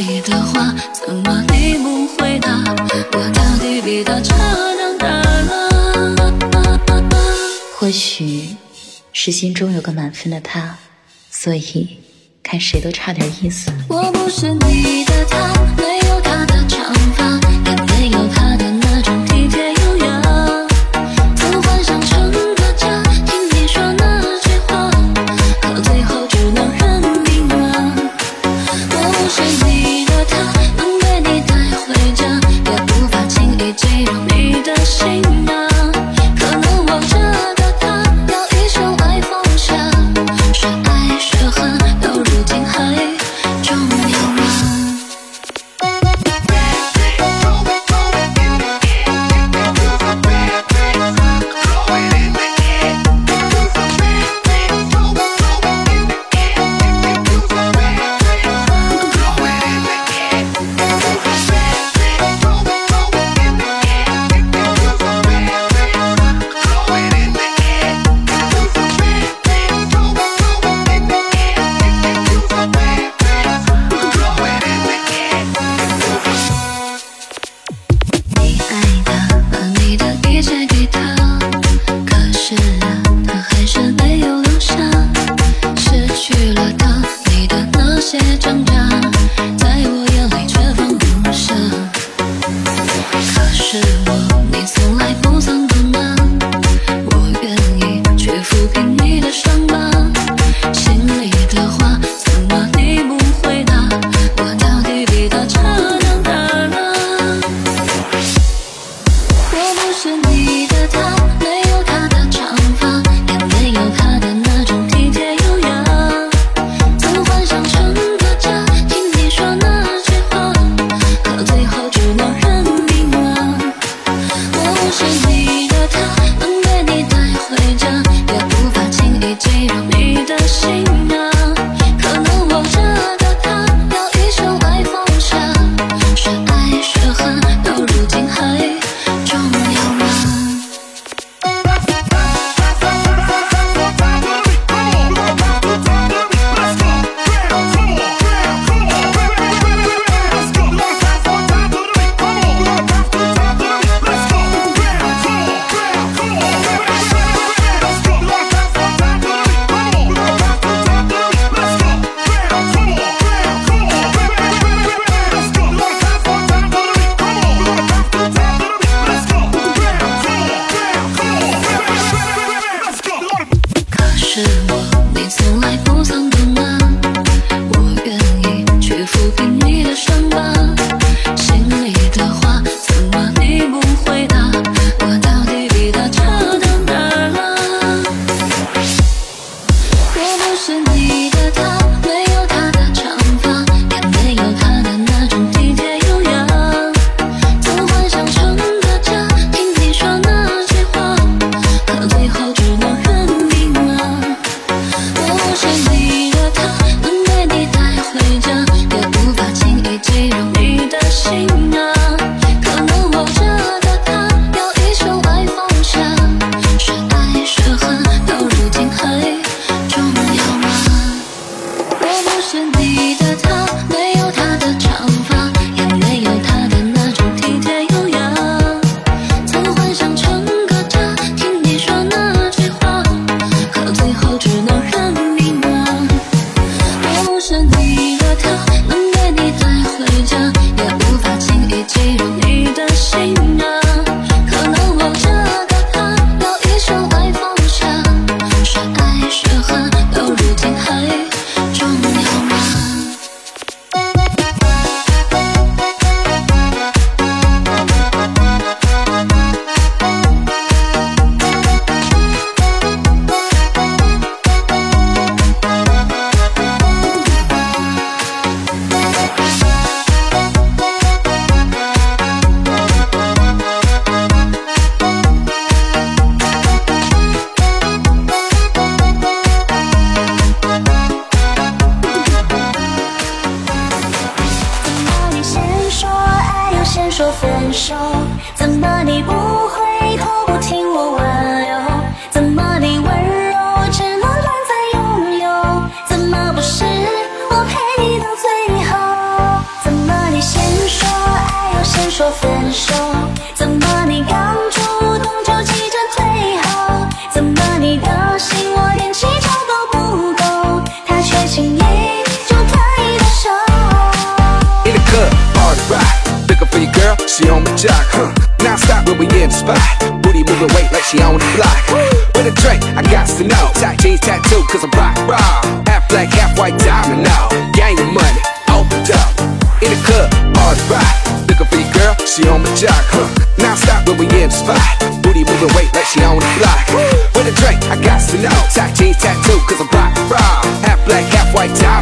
你的话，怎么你不回答？我到底比他差到哪了？或许是心中有个满分的他，所以看谁都差点意思。我不是你的他，没有他的长发。spot. Booty moving weight like she on the block. With a drink, I got to know. Tight jeans tattoo, cause I'm rock, rock. Half black, half white diamond now. Gang of money, opened up. In the club, all the rock. Looking for your girl, she on the jock. Huh. Now stop when we in the spot. Booty moving weight like she on the block. With a drink, I got to know. Tight jeans tattoo, cause I'm rock, rock. Half black, half white diamond.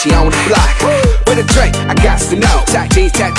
she on the block. With a drink, I got to know. Tight jeans, tight